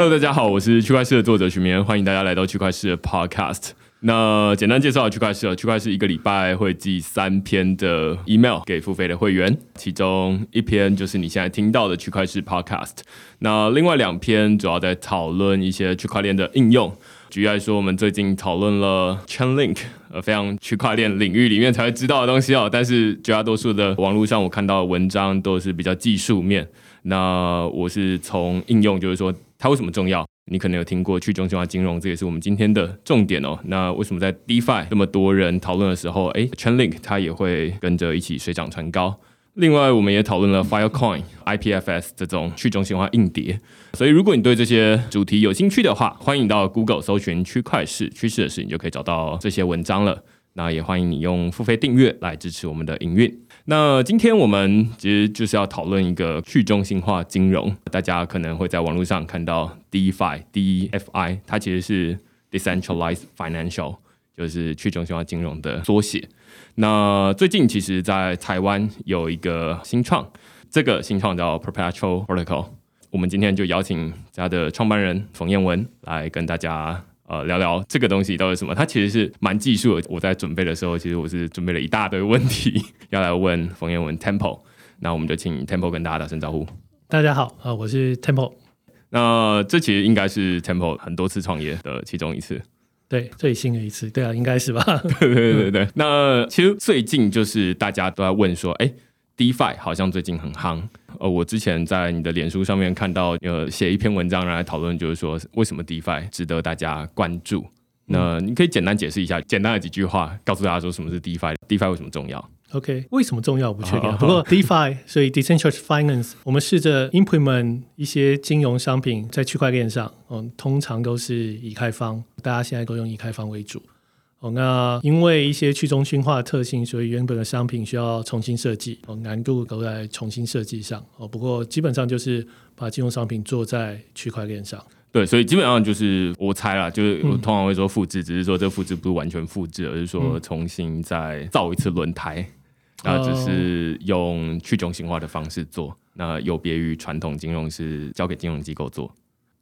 Hello，大家好，我是区块势的作者许明，欢迎大家来到区块势的 Podcast。那简单介绍区块势，区块势一个礼拜会寄三篇的 email 给付费的会员，其中一篇就是你现在听到的区块势 Podcast。那另外两篇主要在讨论一些区块链的应用。举例来说，我们最近讨论了 Chainlink，呃，非常区块链领域里面才会知道的东西哦。但是绝大多数的网络上我看到的文章都是比较技术面。那我是从应用，就是说它为什么重要？你可能有听过去中心化金融，这也是我们今天的重点哦。那为什么在 DeFi 这么多人讨论的时候，诶，Chainlink 它也会跟着一起水涨船高？另外，我们也讨论了 Filecoin、IPFS 这种去中心化硬碟。所以，如果你对这些主题有兴趣的话，欢迎到 Google 搜寻“区块势趋势的事”，你就可以找到这些文章了。那也欢迎你用付费订阅来支持我们的营运。那今天我们其实就是要讨论一个去中心化金融。大家可能会在网络上看到 DeFi、DeFi，它其实是 Decentralized Financial，就是去中心化金融的缩写。那最近其实，在台湾有一个新创，这个新创叫 Perpetual Protocol。我们今天就邀请家的创办人冯彦文来跟大家呃聊聊这个东西到底是什么。它其实是蛮技术的。我在准备的时候，其实我是准备了一大堆问题要来问冯彦文 Temple。那我们就请 Temple 跟大家打声招呼。大家好，呃，我是 Temple。那这其实应该是 Temple 很多次创业的其中一次。对，最新的一次，对啊，应该是吧？对对对对。那其实最近就是大家都在问说，哎，DeFi 好像最近很夯。呃，我之前在你的脸书上面看到，呃，写一篇文章来讨论，就是说为什么 DeFi 值得大家关注。那你可以简单解释一下，简单的几句话，告诉大家说什么是 DeFi，DeFi 为什么重要？OK，为什么重要？我不确定。不过 DeFi，所以 Decentralized Finance，我们试着 implement 一些金融商品在区块链上。嗯，通常都是以太坊，大家现在都用以太坊为主。哦，那因为一些去中心化的特性，所以原本的商品需要重新设计，哦，难度都在重新设计上。哦，不过基本上就是把金融商品做在区块链上。对，所以基本上就是我猜啦，就是我通常会说复制，嗯、只是说这复制不是完全复制，而是说重新再造一次轮胎。那只是用去中心化的方式做，那有别于传统金融是交给金融机构做。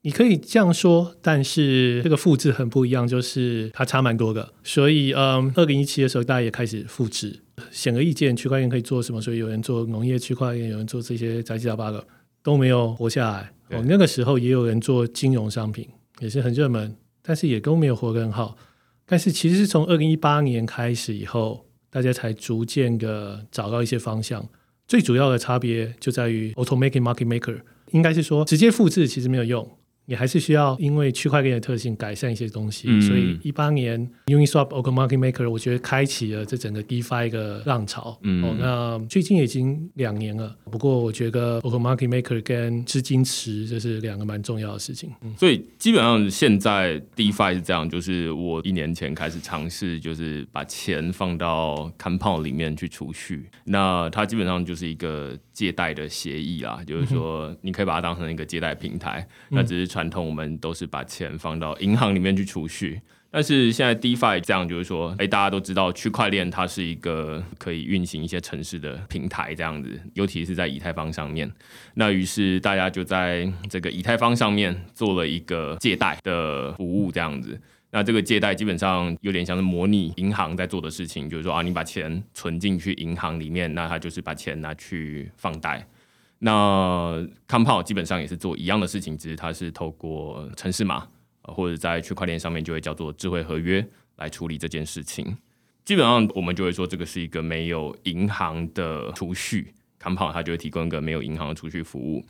你可以这样说，但是这个复制很不一样，就是它差蛮多的。所以，嗯，二零一七的时候，大家也开始复制，显而易见，区块链可以做什么？所以有人做农业区块链，有人做这些杂七杂八的，都没有活下来。哦，那个时候也有人做金融商品，也是很热门，但是也都没有活得很好。但是其实是从二零一八年开始以后。大家才逐渐的找到一些方向，最主要的差别就在于 automatic market maker，应该是说直接复制其实没有用。你还是需要因为区块链的特性改善一些东西，嗯、所以一八年 Uniswap Open Market Maker 我觉得开启了这整个 DeFi 的浪潮。嗯、哦，那最近已经两年了，不过我觉得 Open Market Maker 跟资金池这是两个蛮重要的事情。嗯、所以基本上现在 DeFi 是这样，就是我一年前开始尝试，就是把钱放到 Compound 里面去储蓄，那它基本上就是一个借贷的协议啦，就是说你可以把它当成一个借贷平台，嗯、那只是。传统我们都是把钱放到银行里面去储蓄，但是现在 DeFi 这样就是说，哎，大家都知道区块链它是一个可以运行一些城市的平台，这样子，尤其是在以太坊上面。那于是大家就在这个以太坊上面做了一个借贷的服务，这样子。那这个借贷基本上有点像是模拟银行在做的事情，就是说啊，你把钱存进去银行里面，那它就是把钱拿去放贷。那 Compound 基本上也是做一样的事情，只是它是透过城市码，或者在区块链上面就会叫做智慧合约来处理这件事情。基本上我们就会说这个是一个没有银行的储蓄，Compound 它就会提供一个没有银行的储蓄服务。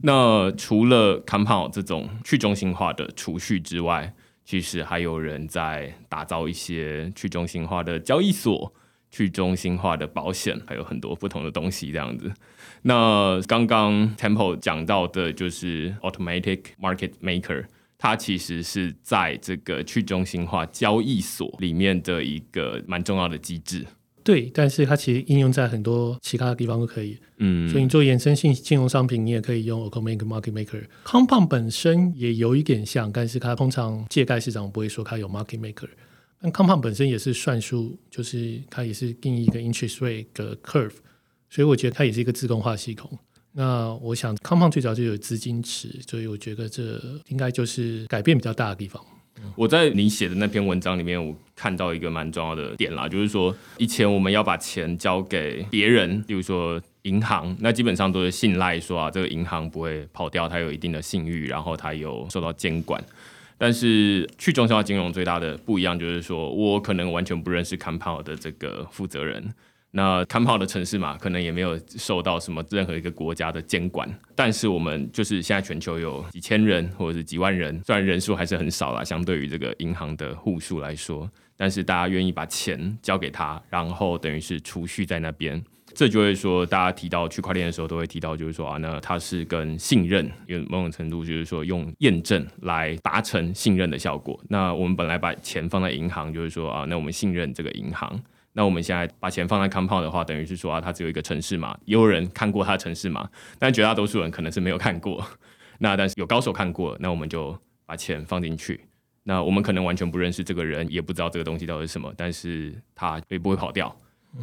那除了 Compound 这种去中心化的储蓄之外，其实还有人在打造一些去中心化的交易所。去中心化的保险还有很多不同的东西，这样子。那刚刚 Temple 讲到的就是 Automatic Market Maker，它其实是在这个去中心化交易所里面的一个蛮重要的机制。对，但是它其实应用在很多其他的地方都可以。嗯，所以你做衍生性金融商品，你也可以用 Automatic Market Maker。Compound 本身也有一点像，但是它通常借贷市场不会说它有 Market Maker。但 Compound 本身也是算数，就是它也是定义一个 interest rate 的 curve，所以我觉得它也是一个自动化系统。那我想，Compound 最早就有资金池，所以我觉得这应该就是改变比较大的地方。我在你写的那篇文章里面，我看到一个蛮重要的点啦，就是说以前我们要把钱交给别人，比如说银行，那基本上都是信赖说啊，这个银行不会跑掉，它有一定的信誉，然后它有受到监管。但是去中心化金融最大的不一样就是说，我可能完全不认识 Compo 的这个负责人。那 Compound 的城市嘛可能也没有受到什么任何一个国家的监管，但是我们就是现在全球有几千人或者是几万人，虽然人数还是很少啦，相对于这个银行的户数来说，但是大家愿意把钱交给他，然后等于是储蓄在那边，这就会说大家提到区块链的时候都会提到，就是说啊，那它是跟信任有某种程度就是说用验证来达成信任的效果。那我们本来把钱放在银行，就是说啊，那我们信任这个银行。那我们现在把钱放在 Compound 的话，等于是说啊，它只有一个城市码，也有人看过它的城市码，但绝大多数人可能是没有看过。那但是有高手看过，那我们就把钱放进去。那我们可能完全不认识这个人，也不知道这个东西到底是什么，但是他也不会跑掉。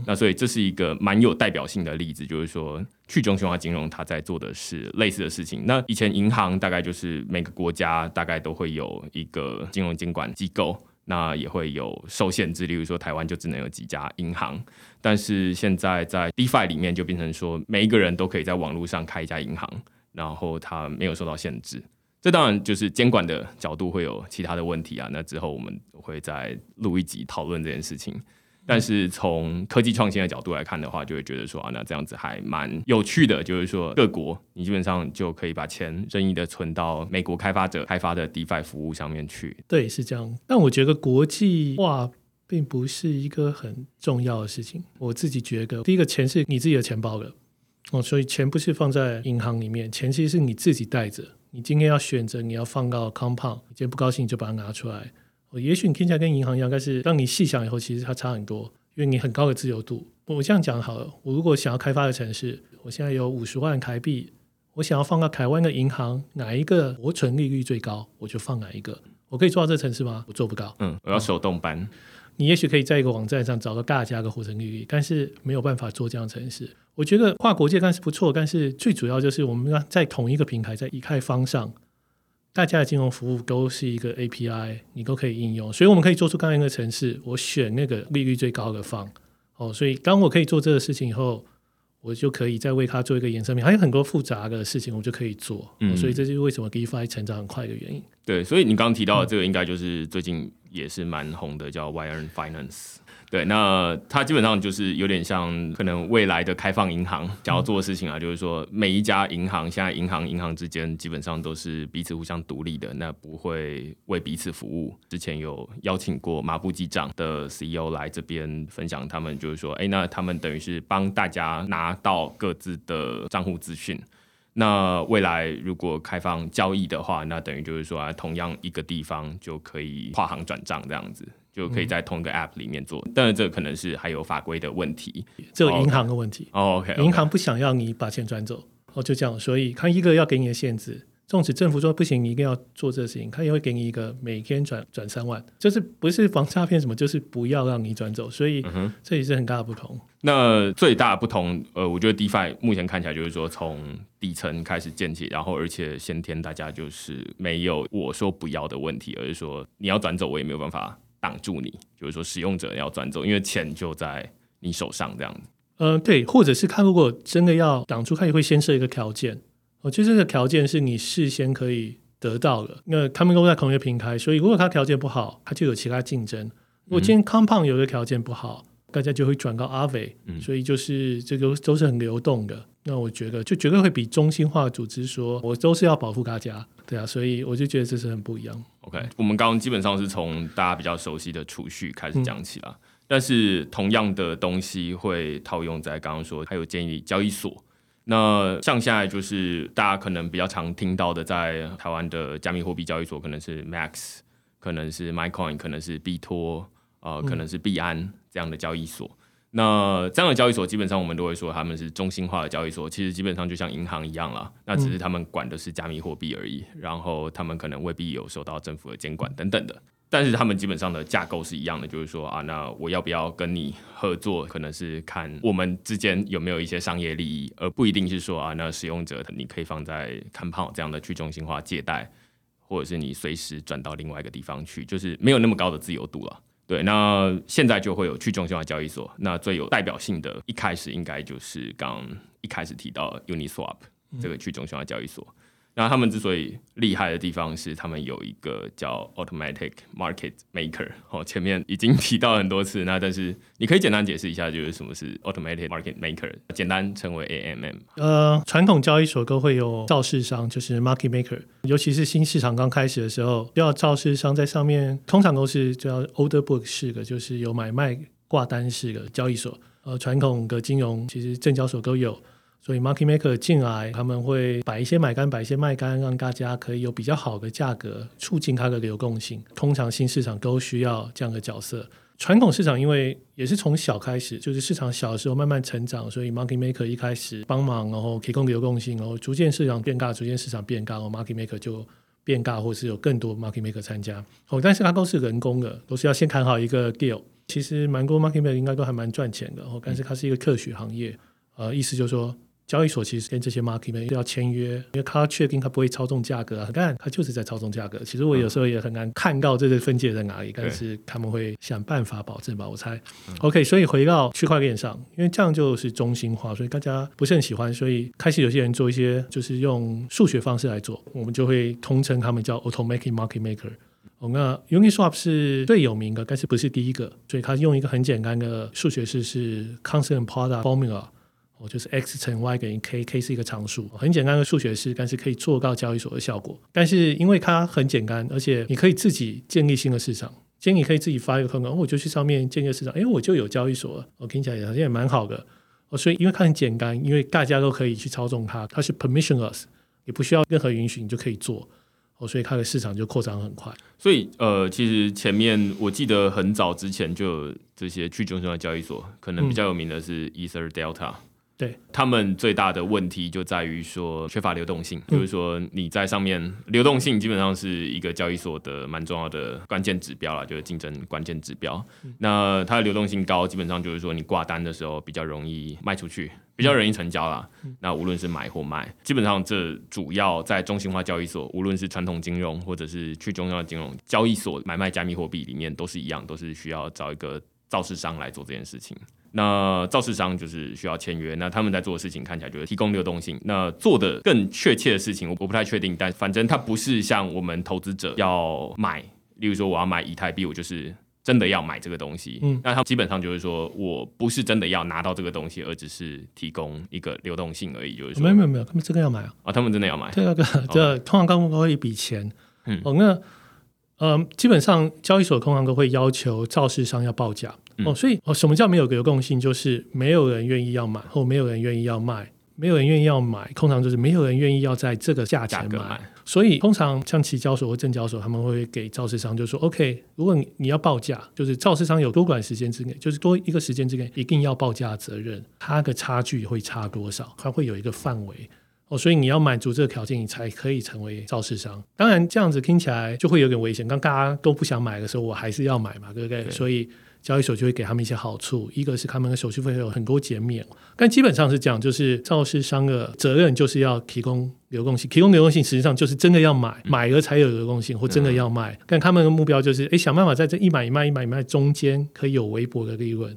那所以这是一个蛮有代表性的例子，就是说去中心化金融它在做的是类似的事情。那以前银行大概就是每个国家大概都会有一个金融监管机构。那也会有受限制，例如说台湾就只能有几家银行，但是现在在 DeFi 里面就变成说每一个人都可以在网络上开一家银行，然后它没有受到限制。这当然就是监管的角度会有其他的问题啊，那之后我们会再录一集讨论这件事情。但是从科技创新的角度来看的话，就会觉得说啊，那这样子还蛮有趣的。就是说，各国你基本上就可以把钱任意的存到美国开发者开发的 DeFi 服务上面去。对，是这样。但我觉得国际化并不是一个很重要的事情。我自己觉得，第一个钱是你自己的钱包的哦，所以钱不是放在银行里面，钱其实是你自己带着。你今天要选择你要放到 Compound，你今天不高兴你就把它拿出来。也许你听起来跟银行一样，但是当你细想以后，其实它差很多，因为你很高的自由度。我这样讲好了，我如果想要开发的城市，我现在有五十万台币，我想要放到台湾的银行，哪一个活存利率最高，我就放哪一个。我可以做到这城市吗？我做不到。嗯，我要手动搬。嗯，你也许可以在一个网站上找到大家的活存利率，但是没有办法做这样的城市。我觉得跨国界当然是不错，但是最主要就是我们要在同一个平台，在以太坊上。大家的金融服务都是一个 API，你都可以应用，所以我们可以做出刚刚那个城市，我选那个利率最高的方哦，所以当我可以做这个事情以后，我就可以再为它做一个衍生品，还有很多复杂的事情我就可以做，嗯，所以这就是为什么 DeFi 成长很快的原因。对，所以你刚刚提到的这个，应该就是最近也是蛮红的，叫 Yearn Finance。对，那它基本上就是有点像可能未来的开放银行想要做的事情啊，就是说每一家银行现在银行银行之间基本上都是彼此互相独立的，那不会为彼此服务。之前有邀请过马布记账的 CEO 来这边分享，他们就是说，哎，那他们等于是帮大家拿到各自的账户资讯。那未来如果开放交易的话，那等于就是说，同样一个地方就可以跨行转账这样子。就可以在同一个 App 里面做，但是这可能是还有法规的问题，这有银行的问题。Oh, OK，银行不想要你把钱转走，哦，就这样，所以看一个要给你的限制。纵使政府说不行，你一定要做这个事情，他也会给你一个每天转转三万，就是不是防诈骗什么，就是不要让你转走，所以这也是很大的不同。嗯、那最大的不同，呃，我觉得 DeFi 目前看起来就是说从底层开始建起，然后而且先天大家就是没有我说不要的问题，而是说你要转走，我也没有办法。挡住你，就是说使用者要转走，因为钱就在你手上这样子。呃，对，或者是他如果真的要挡住，他也会先设一个条件。我觉得这个条件是你事先可以得到的。那他们都在同一个平台，所以如果他条件不好，他就有其他竞争。如果今天 Compound 有个条件不好，大家就会转到 Aave，嗯，所以就是这个都是很流动的。那我觉得就绝对会比中心化组织说，我都是要保护大家。对啊，所以我就觉得这是很不一样。OK，我们刚刚基本上是从大家比较熟悉的储蓄开始讲起了，嗯、但是同样的东西会套用在刚刚说还有建议交易所。那像现在就是大家可能比较常听到的，在台湾的加密货币交易所可能是 Max，可能是 MaiCoin，可能是币托，呃，可能是币安这样的交易所。那这样的交易所基本上我们都会说他们是中心化的交易所，其实基本上就像银行一样了，那只是他们管的是加密货币而已，然后他们可能未必有受到政府的监管等等的。但是他们基本上的架构是一样的，就是说啊，那我要不要跟你合作，可能是看我们之间有没有一些商业利益，而不一定是说啊，那使用者你可以放在 Compound 这样的去中心化借贷，或者是你随时转到另外一个地方去，就是没有那么高的自由度了。对，那现在就会有去中心化交易所，那最有代表性的一开始应该就是刚一开始提到 Uniswap 这个去中心化交易所。那他们之所以厉害的地方是，他们有一个叫 Automatic Market Maker，哦，前面已经提到很多次。那但是你可以简单解释一下，就是什么是 Automatic Market Maker，简单称为 AMM。呃，传统交易所都会有造市商，就是 Market Maker，尤其是新市场刚开始的时候，要造市商在上面，通常都是叫 Order Book 式的，就是有买卖挂单式的交易所。呃，传统的金融其实证交所都有。所以，market maker 进来，他们会摆一些买单，摆一些卖单，让大家可以有比较好的价格，促进它的流动性。通常新市场都需要这样的角色。传统市场因为也是从小开始，就是市场小的时候慢慢成长，所以 market maker 一开始帮忙，然后提供流动性，然后逐渐市场变大，逐渐市场变大，然后 market maker 就变大，或是有更多 market maker 参加。哦，但是它都是人工的，都是要先谈好一个 deal。其实蛮多 market maker 应该都还蛮赚钱的，哦，但是它是一个特许行业，呃，意思就是说。交易所其实跟这些 market maker 要签约，因为他确定他不会操纵价格啊。看，他就是在操纵价格。其实我有时候也很难看到这个分界在哪里，但是他们会想办法保证吧，我猜。OK，所以回到区块链上，因为这样就是中心化，所以大家不是很喜欢，所以开始有些人做一些就是用数学方式来做，我们就会通称他们叫 automatic market maker。哦，那 Uniswap 是最有名的，但是不是第一个，所以他用一个很简单的数学式是 constant product formula。哦，就是 x 乘 y 等于 k，k 是一个常数，很简单的数学式，但是可以做到交易所的效果。但是因为它很简单，而且你可以自己建立新的市场，今天你可以自己发一个通告，我就去上面建一个市场，哎，我就有交易所了。我听起来好像也蛮好的。哦，所以因为它很简单，因为大家都可以去操纵它，它是 permissionless，也不需要任何允许，你就可以做。哦，所以它的市场就扩张很快。所以呃，其实前面我记得很早之前就有这些去中心化交易所，可能比较有名的是 Ether Delta。对，他们最大的问题就在于说缺乏流动性，就是说你在上面流动性基本上是一个交易所的蛮重要的关键指标啦，就是竞争关键指标。那它的流动性高，基本上就是说你挂单的时候比较容易卖出去，比较容易成交啦。那无论是买或卖，基本上这主要在中心化交易所，无论是传统金融或者是去中心化金融交易所买卖加密货币里面都是一样，都是需要找一个造市商来做这件事情。那造事商就是需要签约，那他们在做的事情看起来就是提供流动性。那做的更确切的事情，我我不太确定，但反正它不是像我们投资者要买，例如说我要买以太币，我就是真的要买这个东西。嗯，那它基本上就是说我不是真的要拿到这个东西，而只是提供一个流动性而已。就是说没有没有没有，他们真的要买啊！啊，他们真的要买。这个这通常刚刚会一笔钱。嗯，哦，那呃，基本上交易所通常都会要求肇事商要报价。哦，所以哦，什么叫没有流动性？就是没有人愿意要买，或没有人愿意要卖。没有人愿意要买，通常就是没有人愿意要在这个价钱买。买所以通常像期交所或证交所，他们会给肇事商就说：“OK，如果你你要报价，就是肇事商有多短时间之内，就是多一个时间之内，一定要报价责任。它的差距会差多少？它会有一个范围。哦，所以你要满足这个条件，你才可以成为肇事商。当然，这样子听起来就会有点危险。当大家都不想买的时候，我还是要买嘛，对不对？对所以。交易所就会给他们一些好处，一个是他们的手续费有很多减免，但基本上是讲，就是肇事商的责任就是要提供流动性，提供流动性实际上就是真的要买，买了才有流动性，或真的要卖，但他们的目标就是，诶，想办法在这一买一卖一买一卖中间可以有微薄的利润。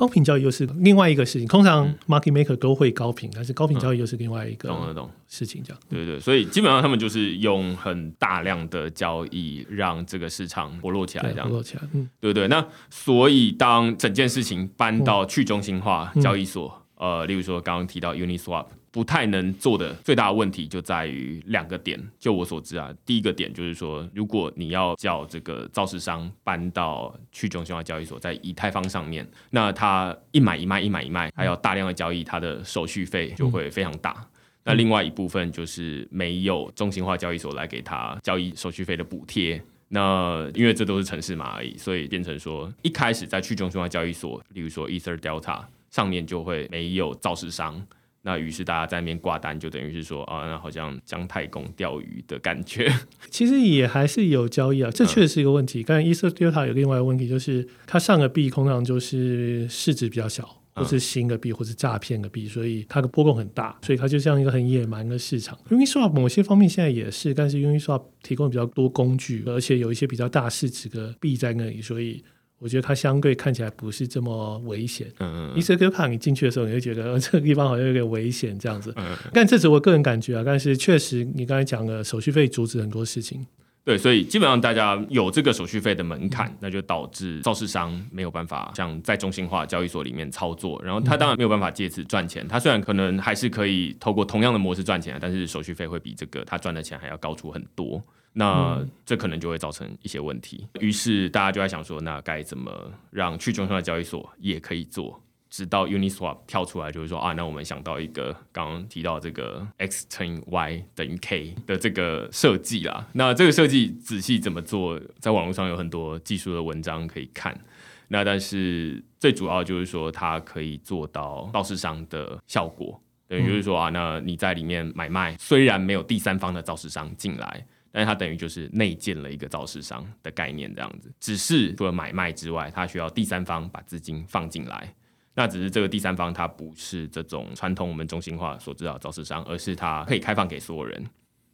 高频交易又是另外一个事情，通常 market maker 都会高频，但是高频交易又是另外一个懂了懂。事情，这样。对对，所以基本上他们就是用很大量的交易让这个市场活络起来，这样。活络起来，嗯，对对。那所以当整件事情搬到去中心化交易所，呃，例如说刚刚提到 Uniswap。不太能做的最大的问题就在于两个点，就我所知啊，第一个点就是说，如果你要叫这个造市商搬到去中心化交易所，在以太坊上面，那他一买一卖，一买一卖，还要大量的交易，他的手续费就会非常大。嗯、那另外一部分就是没有中心化交易所来给他交易手续费的补贴。那因为这都是城市码而已，所以变成说，一开始在去中心化交易所，例如说 Ether Delta 上面就会没有造市商。那于是大家在那边挂单，就等于是说啊，那好像姜太公钓鱼的感觉。其实也还是有交易啊，这确实是一个问题。刚才 ETH 有另外一个问题，就是它上个币通常就是市值比较小，或是新的币，或是诈骗的币，所以它的波动很大，所以它就像一个很野蛮的市场。Uniswap 某些方面现在也是，但是 Uniswap 提供比较多工具，而且有一些比较大市值的币在那里，所以。我觉得它相对看起来不是这么危险。嗯嗯。ETHCOP 你进去的时候，你会觉得这个地方好像有点危险这样子。嗯。但这是我个人感觉啊，但是确实你刚才讲的手续费阻止很多事情。对，所以基本上大家有这个手续费的门槛，那就导致造市商没有办法像在中心化交易所里面操作，然后他当然没有办法借此赚钱。他虽然可能还是可以透过同样的模式赚钱，但是手续费会比这个他赚的钱还要高出很多。那这可能就会造成一些问题，于是大家就在想说，那该怎么让去中心化交易所也可以做？直到 Uniswap 跳出来，就是说啊，那我们想到一个刚刚提到这个 x 乘以 y 等于 k 的这个设计啦。那这个设计仔细怎么做，在网络上有很多技术的文章可以看。那但是最主要就是说，它可以做到造市商的效果，等于就是说啊，那你在里面买卖，虽然没有第三方的造市商进来。但是它等于就是内建了一个造市商的概念，这样子。只是除了买卖之外，它需要第三方把资金放进来。那只是这个第三方，它不是这种传统我们中心化所知道的造市商，而是它可以开放给所有人。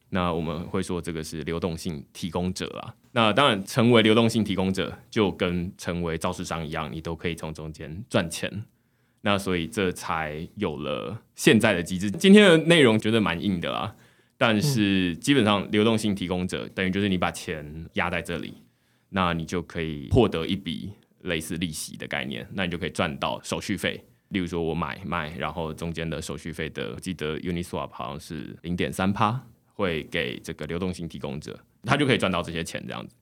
那我们会说这个是流动性提供者啊。那当然，成为流动性提供者就跟成为造市商一样，你都可以从中间赚钱。那所以这才有了现在的机制。今天的内容觉得蛮硬的啦。但是基本上，流动性提供者等于就是你把钱压在这里，那你就可以获得一笔类似利息的概念，那你就可以赚到手续费。例如说，我买卖，然后中间的手续费的，我记得 Uniswap 好像是零点三趴，会给这个流动性提供者，他就可以赚到这些钱这样子。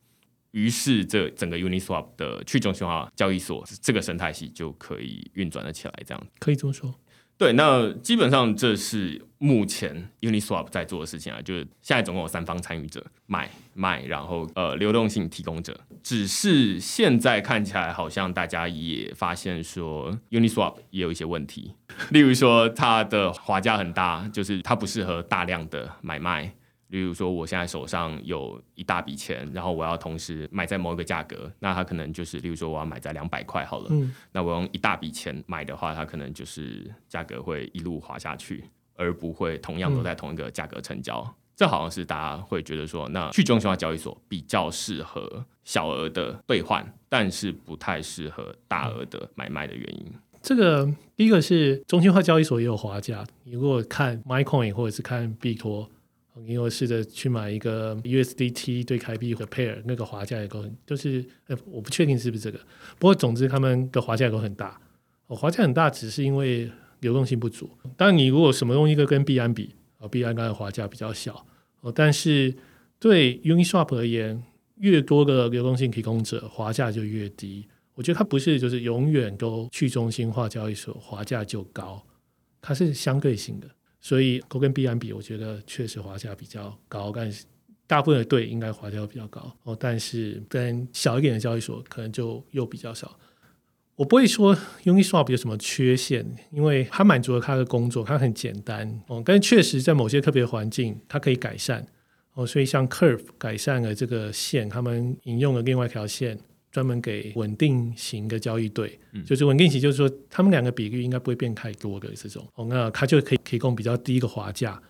于是，这整个 Uniswap 的去中心化交易所这个生态系就可以运转了起来，这样可以这么说。对，那基本上这是目前 Uniswap 在做的事情啊，就是现在总共有三方参与者，买卖，然后呃流动性提供者。只是现在看起来好像大家也发现说 Uniswap 也有一些问题，例如说它的滑价很大，就是它不适合大量的买卖。比如说，我现在手上有一大笔钱，然后我要同时买在某一个价格，那它可能就是，例如说我要买在两百块好了，嗯，那我用一大笔钱买的话，它可能就是价格会一路滑下去，而不会同样都在同一个价格成交。嗯，这好像是大家会觉得说，那去中心化交易所比较适合小额的兑换，但是不太适合大额的买卖的原因。这个第一个是中心化交易所也有滑价，你如果看 MaiCoin 或者是看币托。因为我试着去买一个 USDT 对台币的 pair，那个滑价也够，就是呃，我不确定是不是这个。不过总之他们的滑价都很大。哦，滑价很大只是因为流动性不足。当然，你如果什么东西都跟币安比，啊，币安当然滑价比较小。哦，但是对 Uniswap 而言，越多的流动性提供者，滑价就越低。我觉得它不是就是永远都去中心化交易所滑价就高，它是相对性的。所以，都跟币安比，我觉得确实华价比较高，但是大部分的对应该滑价比较高哦。但是跟小一点的交易所可能就又比较少。我不会说 Uniswap 有什么缺陷，因为它满足了它的工作，它很简单哦。但确实在某些特别环境，它可以改善哦。所以像 Curve 改善了这个线，他们引用了另外一条线。专门给稳定型的交易对，嗯、就是稳定型，就是说他们两个比率应该不会变太多的这种，哦，那它就可以提供比较低的滑价，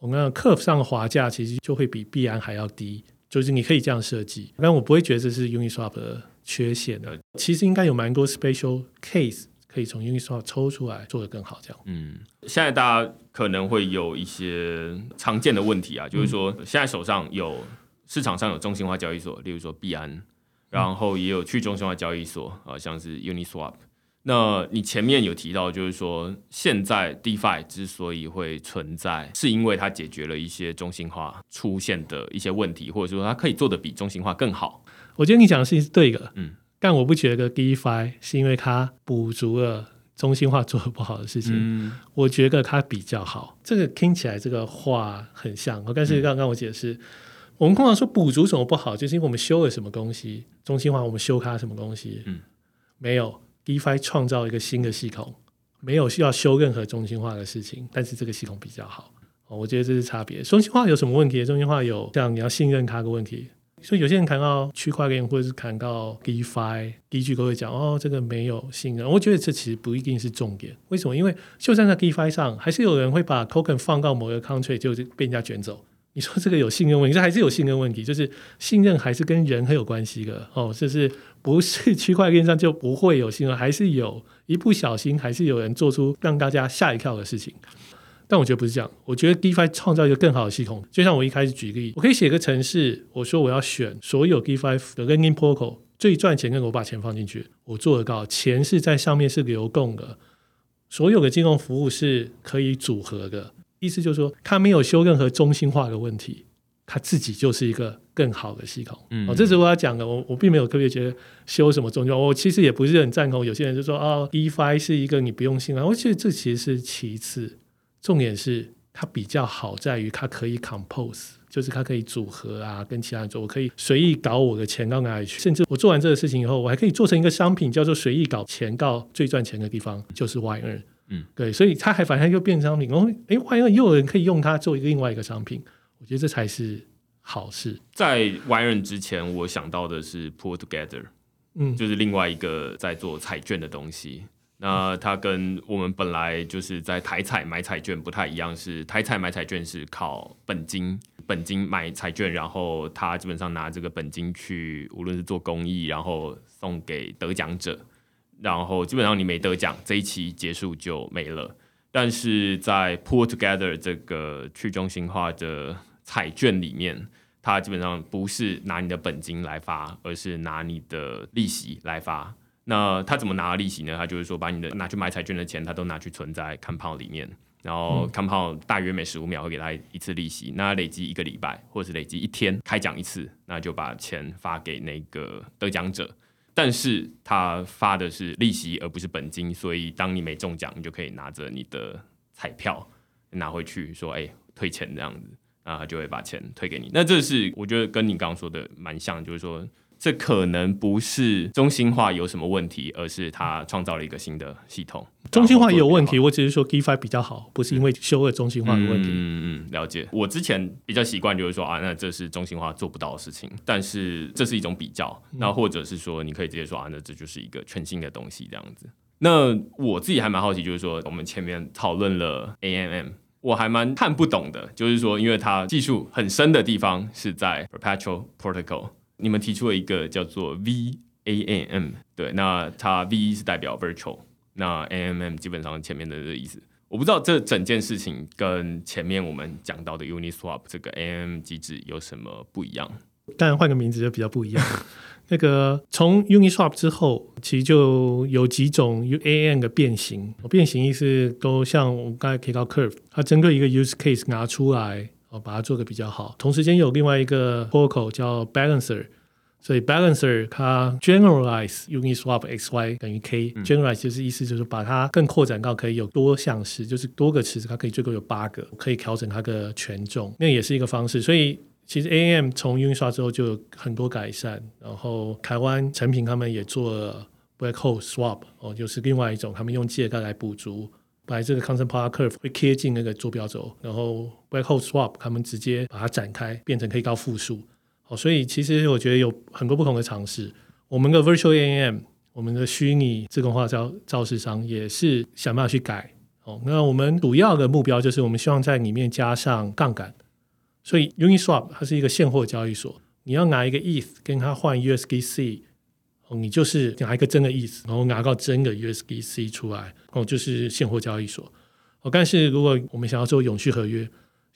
哦，那 Curve 上的滑价其实就会比币安还要低，就是你可以这样设计，但我不会觉得这是 Uniswap 的缺陷的，其实应该有蛮多 special case 可以从 Uniswap 抽出来做得更好，这样。嗯，现在大家可能会有一些常见的问题啊，就是说现在手上有市场上有中心化交易所，例如说币安。然后也有去中心化交易所啊，像是 Uniswap。那你前面有提到，就是说现在 DeFi 之所以会存在，是因为它解决了一些中心化出现的一些问题，或者说它可以做的比中心化更好。我觉得你讲的事情是对的，嗯，但我不觉得 DeFi 是因为它补足了中心化做的不好的事情。嗯，我觉得它比较好。这个听起来这个话很像，但是刚刚我解释。嗯我们通常说补足什么不好，就是因为我们修了什么东西。中心化我们修它什么东西？嗯，没有。DeFi 创造一个新的系统，没有需要修任何中心化的事情，但是这个系统比较好。哦，我觉得这是差别。中心化有什么问题？中心化有像你要信任它的问题。所以有些人谈到区块链或者是谈到 DeFi，第一句都会讲哦，这个没有信任。我觉得这其实不一定是重点。为什么？因为就算在 DeFi 上，还是有人会把 Token 放到某个 Country 就被人家卷走。你说这个有信任问题，这还是有信任问题，就是信任还是跟人很有关系的哦。就是不是区块链上就不会有信任，还是有一不小心，还是有人做出让大家吓一跳的事情。但我觉得不是这样，我觉得 DeFi 创造一个更好的系统，就像我一开始举例，我可以写个程式，我说我要选所有 DeFi 的 l e n i n g protocol 最赚钱，跟我把钱放进去，我做得到，钱是在上面是流动的，所有的金融服务是可以组合的，意思就是说，它没有修任何中心化的问题，它自己就是一个更好的系统。嗯，哦，这是我要讲的，我我并没有特别觉得修什么中心化，我其实也不是很赞同有些人就说哦，DeFi 是一个你不用信任，我觉得这其实是其次。重点是它比较好在于它可以 compose，就是它可以组合啊，跟其他人做，我可以随意搞我的钱到哪里去，甚至我做完这个事情以后，我还可以做成一个商品，叫做随意搞钱到最赚钱的地方，就是 Y2。嗯，对，所以它还反正又变成商品，然后哎万一又有人可以用它做一个另外一个商品，我觉得这才是好事。在 Y2 之前，我想到的是 Pull Together，嗯，就是另外一个在做彩券的东西。那它跟我们本来就是在台彩买彩券不太一样，是台彩买彩券是靠本金，本金买彩券，然后他基本上拿这个本金去，无论是做公益，然后送给得奖者，然后基本上你没得奖，这一期结束就没了。但是在 Pool Together 这个去中心化的彩券里面，它基本上不是拿你的本金来发，而是拿你的利息来发。那他怎么拿利息呢？他就是说，把你的拿去买彩券的钱，他都拿去存在 Compound 里面，然后 Compound 大约每十五秒会给他一次利息。那累积一个礼拜，或者是累积一天开奖一次，那就把钱发给那个得奖者。但是他发的是利息，而不是本金，所以当你没中奖，你就可以拿着你的彩票拿回去说：“哎，退钱这样子。”那他就会把钱退给你。那这是我觉得跟你刚刚说的蛮像，就是说。这可能不是中心化有什么问题，而是它创造了一个新的系统。中心化也有问题，我只是说 DeFi 比较好，不是因为修了中心化的问题。嗯嗯，了解。我之前比较习惯就是说啊，那这是中心化做不到的事情，但是这是一种比较。那或者是说，你可以直接说啊，那这就是一个全新的东西这样子。那我自己还蛮好奇，就是说我们前面讨论了 AMM，我还蛮看不懂的，就是说因为它技术很深的地方是在 Perpetual Protocol。你们提出了一个叫做 V A N M，对，那它 V 是代表 Virtual，那 AMM 基本上前面的这意思，我不知道这整件事情跟前面我们讲到的 Uniswap 这个 A M 机制有什么不一样？当然换个名字就比较不一样。那个从 Uniswap 之后，其实就有几种 U A N 的变形，变形意思都像我刚才提到 Curve，它针对一个 Use Case 拿出来。哦，把它做的比较好。同时间有另外一个 protocol 叫 Balancer，所以 Balancer 它 generalize Uniswap XY 等于 K，generalize、嗯、就是意思就是把它更扩展到可以有多项式，就是多个池子，它可以最多有八个，可以调整它的权重，那也是一个方式。所以其实 AMM 从 Uniswap 之后就有很多改善，然后台湾诚品他们也做了 Black Hole Swap，哦，就是另外一种他们用借贷来补足。把这个 Constant Power Curve 会贴近那个坐标轴，然后 Black Hole Swap 他们直接把它展开，变成可以到负数。好，所以其实我觉得有很多不同的尝试。我们的 Virtual AM，我们的虚拟自动化造造市商也是想办法去改。哦，那我们主要的目标就是我们希望在里面加上杠杆。所以 Uniswap 它是一个现货交易所，你要拿一个 ETH 跟它换 USDC。哦你就是拿一个真的意思然后拿到真的 USDC 出来，哦，就是现货交易所。哦，但是如果我们想要做永续合约，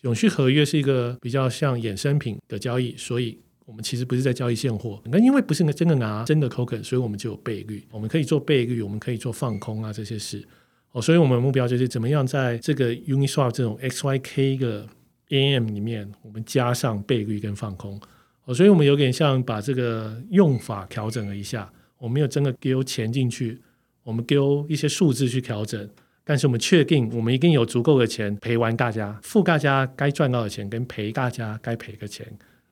永续合约是一个比较像衍生品的交易，所以我们其实不是在交易现货。那因为不是真的拿真的 token，所以我们就有倍率，我们可以做倍率，我们可以做放空啊这些事。哦，所以我们的目标就是怎么样在这个 Uniswap 这种 XYK 的 AM 里面，我们加上倍率跟放空。哦，所以我们有点像把这个用法调整了一下，我们没有真的丢钱进去，我们丢一些数字去调整，但是我们确定我们一定有足够的钱赔完大家，付大家该赚到的钱跟赔大家该赔的钱，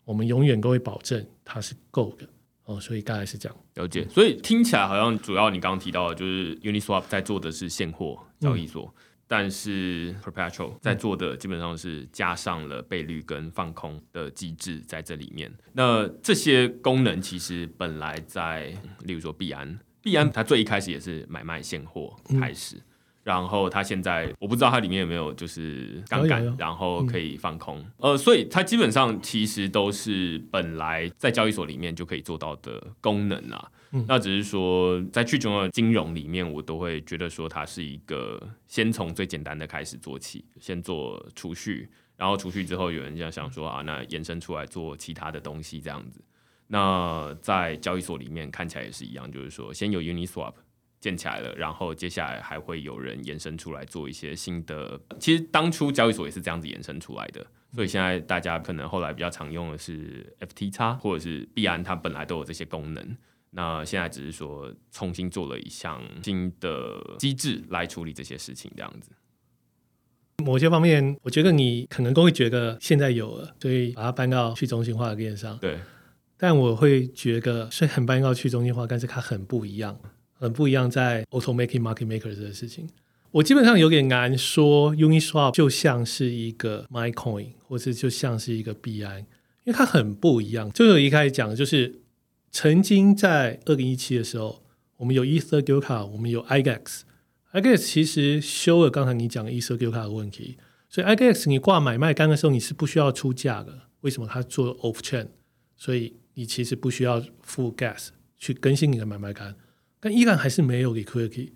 我们永远都会保证它是够的。哦，所以大概是这样。了解，所以听起来好像主要你刚刚提到的就是 Uniswap 在做的是现货交易所，嗯、但是 Perpetual 在做的基本上是加上了倍率跟放空的机制在这里面。那这些功能其实本来在，例如说币安，币安它最一开始也是买卖现货开始。嗯然后它现在我不知道它里面有没有就是杠杆，然后可以放空，呃，所以它基本上其实都是本来在交易所里面就可以做到的功能啊。那只是说在去中心化金融里面，我都会觉得说它是一个先从最简单的开始做起，先做储蓄，然后储蓄之后有人这样想说啊，那延伸出来做其他的东西这样子。那在交易所里面看起来也是一样，就是说先有 Uniswap。建起来了，然后接下来还会有人延伸出来做一些新的。其实当初交易所也是这样子延伸出来的，所以现在大家可能后来比较常用的是 FTX 或者是币安，它本来都有这些功能。那现在只是说重新做了一项新的机制来处理这些事情，这样子。某些方面，我觉得你可能都会觉得现在有了，所以把它搬到去中心化的链上。对，但我会觉得虽然搬到去中心化，但是它很不一样。很不一样，在 automaking market maker 这个事情，我基本上有点难说 Uniswap 就像是一个 my coin，或者就像是一个币安，因为它很不一样。就我一开始讲的就是，曾经在二零一七的时候，我们有 Ether Gilt 我们有 iGEX，iGEX 其实修了刚才你讲的 Ether Gilt 的问题，所以 iGEX 你挂买卖单的时候，你是不需要出价的。为什么？它做 off chain，所以你其实不需要付 gas 去更新你的买卖单。但依然还是没有 liquidity，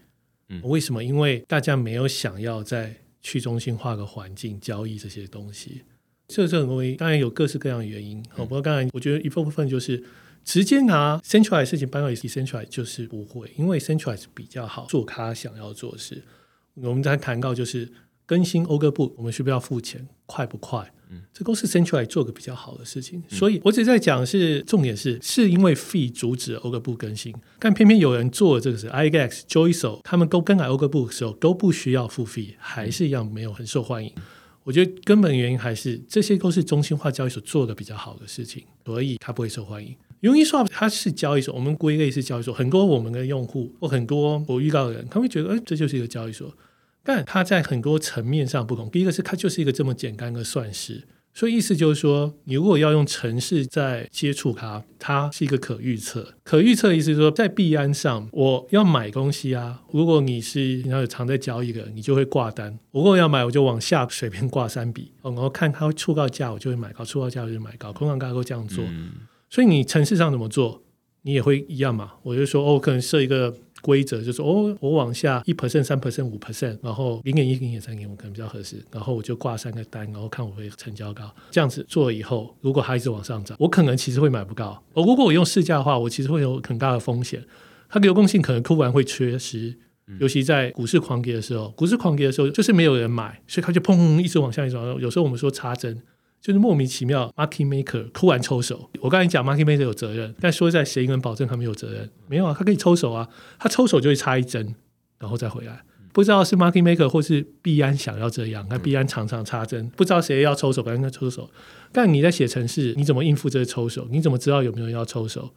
嗯，为什么？因为大家没有想要在去中心化的环境交易这些东西，这这很容易当然有各式各样的原因。好、嗯，不过当然我觉得一部分就是直接拿 centralized 事情搬到 decentralized 就是不会，因为 centralized 比较好做他想要做的事。我们在谈到就是更新 order book，我们需不需要付钱？快不快？嗯，这都是 Centralized 做个比较好的事情，嗯、所以我只在讲是重点是，是因为 Fee 阻止了 Order Book 更新，但偏偏有人做这个是 iGEX、Joyso，他们都更改 Order Book 的时候都不需要付费，还是一样没有很受欢迎。嗯、我觉得根本原因还是这些都是中心化交易所做的比较好的事情，所以它不会受欢迎。Uniswap 它是交易所，我们归类是交易所，很多我们的用户或很多我遇到的人，他会觉得，哎，这就是一个交易所。但它在很多层面上不同。第一个是它就是一个这么简单的算式，所以意思就是说，你如果要用程式在接触它，它是一个可预测。可预测意思是说，在币安上，我要买东西啊，如果你是然后有常在交易的，你就会挂单。我如果要买，我就往下随便挂三笔，然后看它会触到价，我就会买高；触到价我就买高。通常大家都这样做，嗯、所以你程式上怎么做，你也会一样嘛。我就说，哦，可能设一个。规则就是哦，我往下一 percent、三 percent、五 percent，然后零点一、零点三点五可能比较合适，然后我就挂三个单，然后看我会成交高。这样子做了以后，如果它一直往上涨，我可能其实会买不高。哦，如果我用市价的话，我其实会有很大的风险，它流动性可能突然会缺失，尤其在股市狂跌的时候，股市狂跌的时候就是没有人买，所以它就砰一直往下一直往上。有时候我们说插针。就是莫名其妙，market maker 突然抽手。我刚才讲 market maker 有责任，但说在谁能保证他没有责任？没有啊，他可以抽手啊，他抽手就会插一针，然后再回来。不知道是 market maker 或是币安想要这样，那币安常常插针，不知道谁要抽手，反正他抽手。但你在写程式，你怎么应付这个抽手？你怎么知道有没有人要抽手？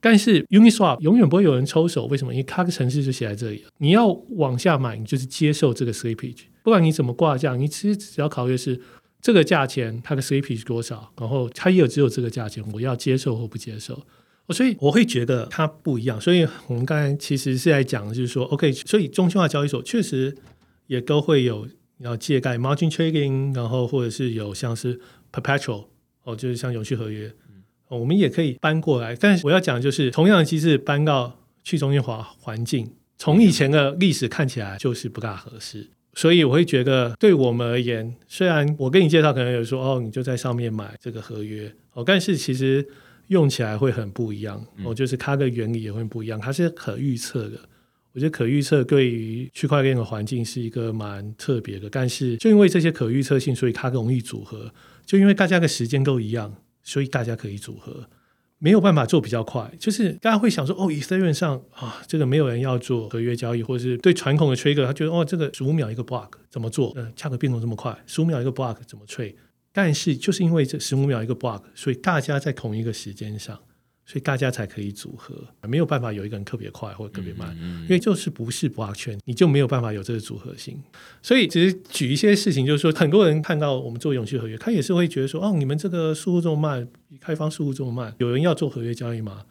但是 Uniswap 永远不会有人抽手，为什么？因为它的程式就写在这里，你要往下买，你就是接受这个 slippage，不管你怎么挂价，你其实只要考虑的是。这个价钱它的 CP 是多少？然后它也有只有这个价钱，我要接受或不接受。所以我会觉得它不一样。所以我们刚才其实是在讲，就是说，OK，所以中心化交易所确实也都会有要借贷 margin trading，然后或者是有像是 perpetual 哦，就是像永续合约，我们也可以搬过来。但是我要讲就是，同样的机制搬到去中心化环境，从以前的历史看起来就是不大合适。所以我会觉得，对我们而言，虽然我跟你介绍，可能有说哦，你就在上面买这个合约哦，但是其实用起来会很不一样哦，就是它的原理也会不一样，它是可预测的。我觉得可预测对于区块链的环境是一个蛮特别的，但是就因为这些可预测性，所以它容易组合。就因为大家的时间都一样，所以大家可以组合。没有办法做比较快，就是大家会想说，哦以太链上啊，这个没有人要做合约交易，或者是对传统的 trader，他觉得哦，这个十五秒一个 block 怎么做？呃，价格变动这么快，十五秒一个 block 怎么 trade？但是就是因为这十五秒一个 block，所以大家在同一个时间上，所以大家才可以组合，没有办法有一个人特别快或者特别慢，因为就是不是 blockchain，你就没有办法有这个组合性。所以只是举一些事情，就是说很多人看到我们做永续合约，他也是会觉得说，哦，你们这个速度这么慢，开放速度这么慢，有人要做合约交易吗？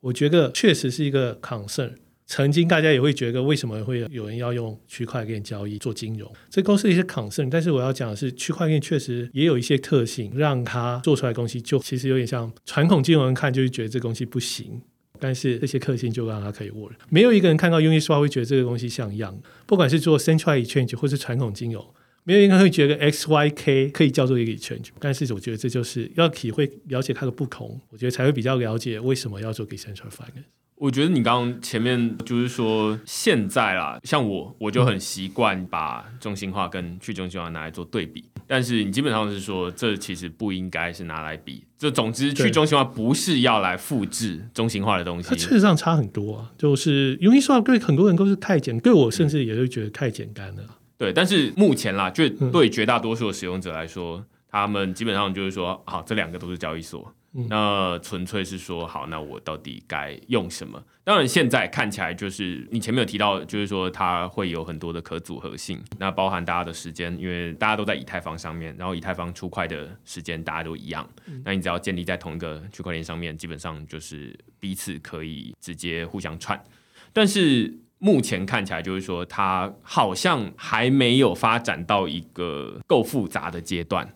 我觉得确实是一个 concern。曾经大家也会觉得，为什么会有人要用区块链交易做金融？这都是一些 concern。但是我要讲的是，区块链确实也有一些特性，让它做出来的东西就其实有点像传统金融人看就是觉得这东西不行。但是这些特性就让它可以 work。没有一个人看到 Uniswap 会觉得这个东西像样。不管是做 centralized exchange 或是传统金融，没有一个人会觉得 XYK 可以叫做一个 exchange。但是我觉得这就是要体会了解它的不同，我觉得才会比较了解为什么要做 decentralized finance。我觉得你刚刚前面就是说，现在啦，像我我就很习惯把中心化跟去中心化拿来做对比，但是你基本上是说，这其实不应该是拿来比。就总之，去中心化不是要来复制中心化的东西，它事实上差很多啊。就是 Uniswap 对很多人都是太简，对我甚至也会觉得太简单了。对，但是目前啦，就对绝大多数的使用者来说，他们基本上就是说，好，这两个都是交易所。那纯粹是说好，那我到底该用什么？当然，现在看起来就是你前面有提到，就是说它会有很多的可组合性，那包含大家的时间，因为大家都在以太坊上面，然后以太坊出块的时间大家都一样，那你只要建立在同一个区块链上面，基本上就是彼此可以直接互相串。但是目前看起来就是说，它好像还没有发展到一个够复杂的阶段。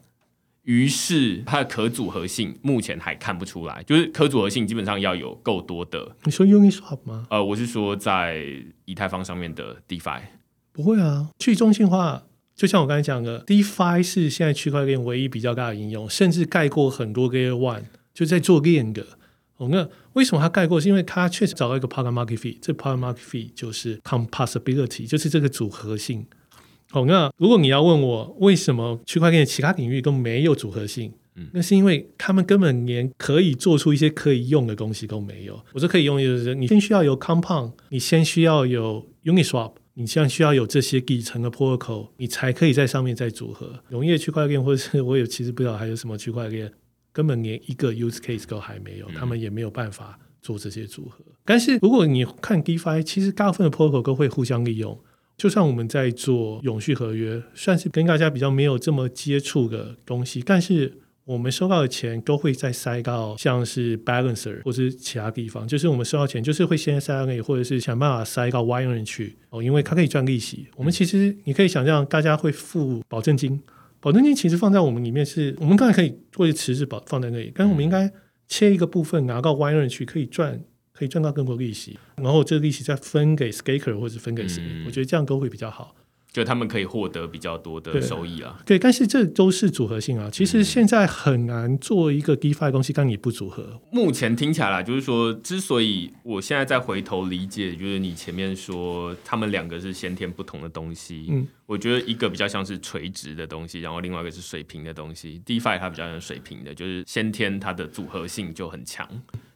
于是它的可组合性目前还看不出来，就是可组合性基本上要有够多的。你说 Uniswap 吗？呃，我是说在以太坊上面的 DeFi。不会啊，去中心化就像我刚才讲的，DeFi 是现在区块链唯一比较大的应用，甚至盖过很多个 Layer One 就在做链的。哦，那为什么它盖过？是因为它确实找到一个 Product Market Fee，这 Product Market Fee 就是 Composability，就是这个组合性。好，那如果你要问我为什么区块链的其他领域都没有组合性，嗯，那是因为他们根本连可以做出一些可以用的东西都没有。我说可以用，就是你先需要有 Compound，你先需要有 Uniswap，你像需要有这些底层的 Protocol，你才可以在上面再组合。农业区块链或者是我也其实不知道还有什么区块链，根本连一个 Use Case 都还没有，他们也没有办法做这些组合。但是如果你看 DeFi，其实大部分的 Protocol 都会互相利用。就算我们在做永续合约，算是跟大家比较没有这么接触的东西，但是我们收到的钱都会再塞到像是 Balancer 或是其他地方，就是我们收到钱就是会先塞到那里，或者是想办法塞到 wire 人去哦，因为它可以赚利息。我们其实你可以想象，大家会付保证金，保证金其实放在我们里面是，我们当然可以做一个池子保放在那里，但是我们应该切一个部分拿到 wire 人去，可以赚。可以赚到更多利息，然后这个利息再分给 Staker 或者分给谁，嗯，我觉得这样都会比较好。就他们可以获得比较多的收益啊。对，但是这都是组合性啊。其实现在很难做一个 DeFi 东西，但你不组合。目前听起来就是说，之所以我现在再回头理解，就是你前面说他们两个是先天不同的东西。嗯，我觉得一个比较像是垂直的东西，然后另外一个是水平的东西。DeFi 它比较像水平的，就是先天它的组合性就很强。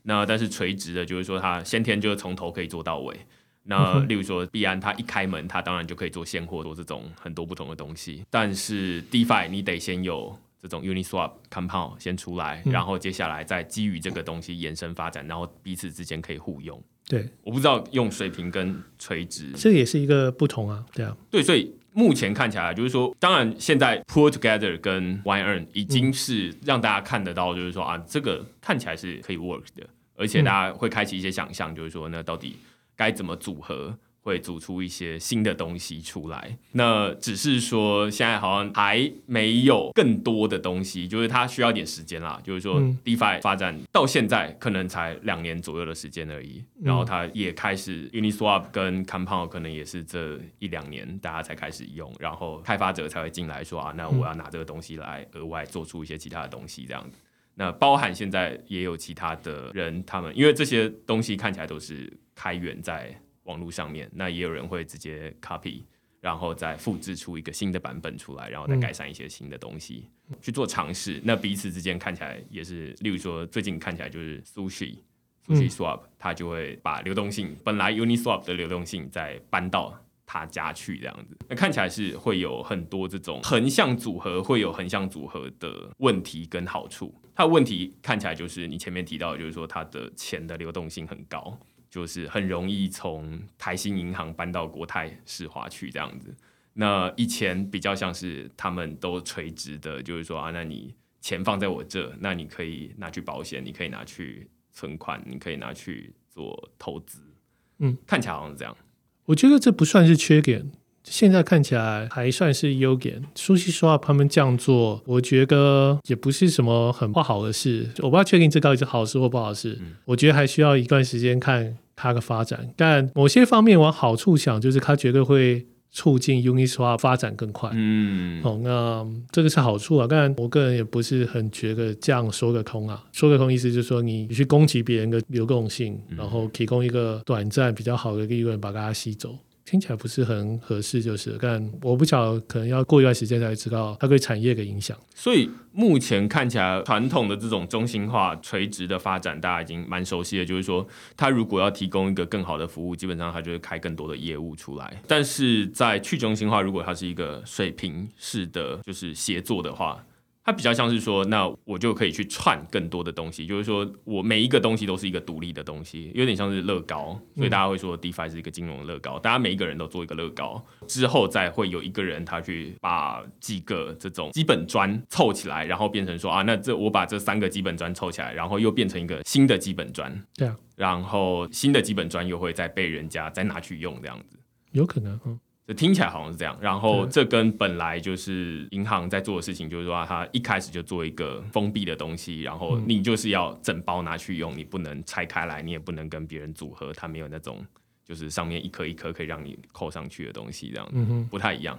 那但是垂直的，就是说它先天就是从头可以做到尾。那例如说币安，它一开门，它当然就可以做现货，做这种很多不同的东西。但是 DeFi 你得先有这种 Uniswap Compound 先出来，然后接下来再基于这个东西延伸发展，然后彼此之间可以互用。对，我不知道用水平跟垂直，这也是一个不同啊。对啊，对，所以目前看起来就是说，当然现在 pull Together 跟 Wine Earn 已经是让大家看得到，就是说啊，这个看起来是可以 work 的，而且大家会开启一些想象，就是说那到底。该怎么组合会组出一些新的东西出来？那只是说现在好像还没有更多的东西，就是它需要点时间啦。就是说，DeFi 发展到现在可能才两年左右的时间而已，然后它也开始 Uniswap 跟 Compound 可能也是这一两年大家才开始用，然后开发者才会进来说啊，那我要拿这个东西来额外做出一些其他的东西这样子。那包含现在也有其他的人，他们因为这些东西看起来都是开源在网络上面，那也有人会直接 copy，然后再复制出一个新的版本出来，然后再改善一些新的东西、嗯、去做尝试。那彼此之间看起来也是，例如说最近看起来就是 Sushi Sushi Swap，它就会把流动性本来 Uniswap 的流动性再搬到他家去这样子。那看起来是会有很多这种横向组合，会有横向组合的问题跟好处。它的问题看起来就是你前面提到，就是说它的钱的流动性很高，就是很容易从台新银行搬到国泰世华去这样子。那以前比较像是他们都垂直的，就是说啊，那你钱放在我这，那你可以拿去保险，你可以拿去存款，你可以拿去做投资。嗯，看起来好像是这样。我觉得这不算是缺点，现在看起来还算是优点。说实话，他们这样做，我觉得也不是什么很不好的事。我不知道确定这到底是好事或不好事。嗯，我觉得还需要一段时间看它的发展。但某些方面往好处想，就是它绝对会。促进 Uniswap 发展更快，嗯，哦，那这个是好处啊。但我个人也不是很觉得这样说得通啊。说得通意思就是说，你去攻击别人的流动性，然后提供一个短暂比较好的利润，把它吸走。听起来不是很合适，就是，但我不晓得，可能要过一段时间才知道它对产业的影响。所以目前看起来，传统的这种中心化垂直的发展，大家已经蛮熟悉的，就是说，它如果要提供一个更好的服务，基本上它就会开更多的业务出来。但是在去中心化，如果它是一个水平式的就是协作的话。它比较像是说，那我就可以去串更多的东西，就是说我每一个东西都是一个独立的东西，有点像是乐高，所以大家会说 DeFi 是一个金融乐高，大家每一个人都做一个乐高，之后再会有一个人他去把几个这种基本砖凑起来，然后变成说啊，那这我把这三个基本砖凑起来，然后又变成一个新的基本砖，对啊，然后新的基本砖又会再被人家再拿去用这样子，有可能，嗯。这听起来好像是这样，然后这跟本来就是银行在做的事情，就是说它一开始就做一个封闭的东西，然后你就是要整包拿去用，你不能拆开来，你也不能跟别人组合，它没有那种就是上面一颗一颗可以让你扣上去的东西，这样子不太一样。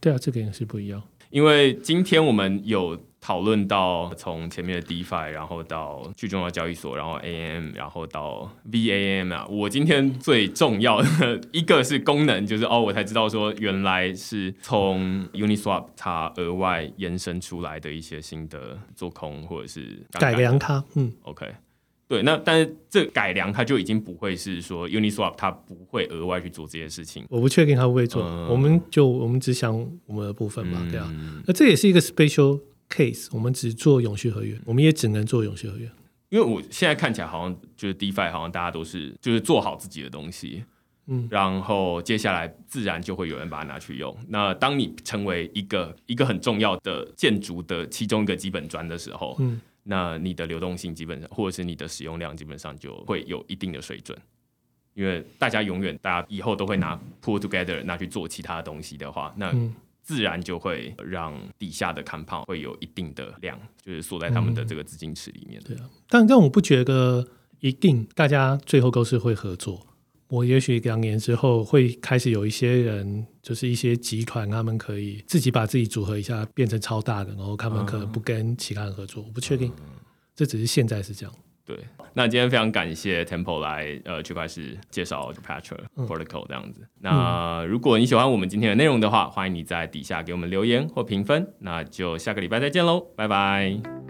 对啊，这个也是不一样。因为今天我们有讨论到从前面的 DeFi，然后到去中央交易所，然后 AMM，然后到 VAM 啊。我今天最重要的一个是功能，就是哦，我才知道说原来是从 Uniswap 它额外延伸出来的一些新的做空或者是改良它。嗯，OK。对，那但是这改良它就已经不会是说 Uniswap 它不会额外去做这些事情。我不确定它会不会做，嗯、我们就我们只想我们的部分嘛，嗯、对啊。那这也是一个 special case，我们只做永续合约，我们也只能做永续合约。因为我现在看起来好像就是 DeFi，好像大家都是就是做好自己的东西，嗯，然后接下来自然就会有人把它拿去用。那当你成为一个一个很重要的建筑的其中一个基本砖的时候，嗯。那你的流动性基本上，或者是你的使用量基本上就会有一定的水准，因为大家永远，大家以后都会拿 pull together 拿去做其他东西的话，那自然就会让底下的 compound 会有一定的量，就是锁在他们的这个资金池里面。对啊，但但我不觉得一定大家最后都是会合作。我也许两年之后会开始有一些人，就是一些集团，他们可以自己把自己组合一下，变成超大的，然后他们可能不跟其他人合作。我不确定，这只是现在是这样。对，那今天非常感谢 Temple 来呃区块是介绍 Petra Protocol 这样子。那如果你喜欢我们今天的内容的话，欢迎你在底下给我们留言或评分。那就下个礼拜再见喽，拜拜。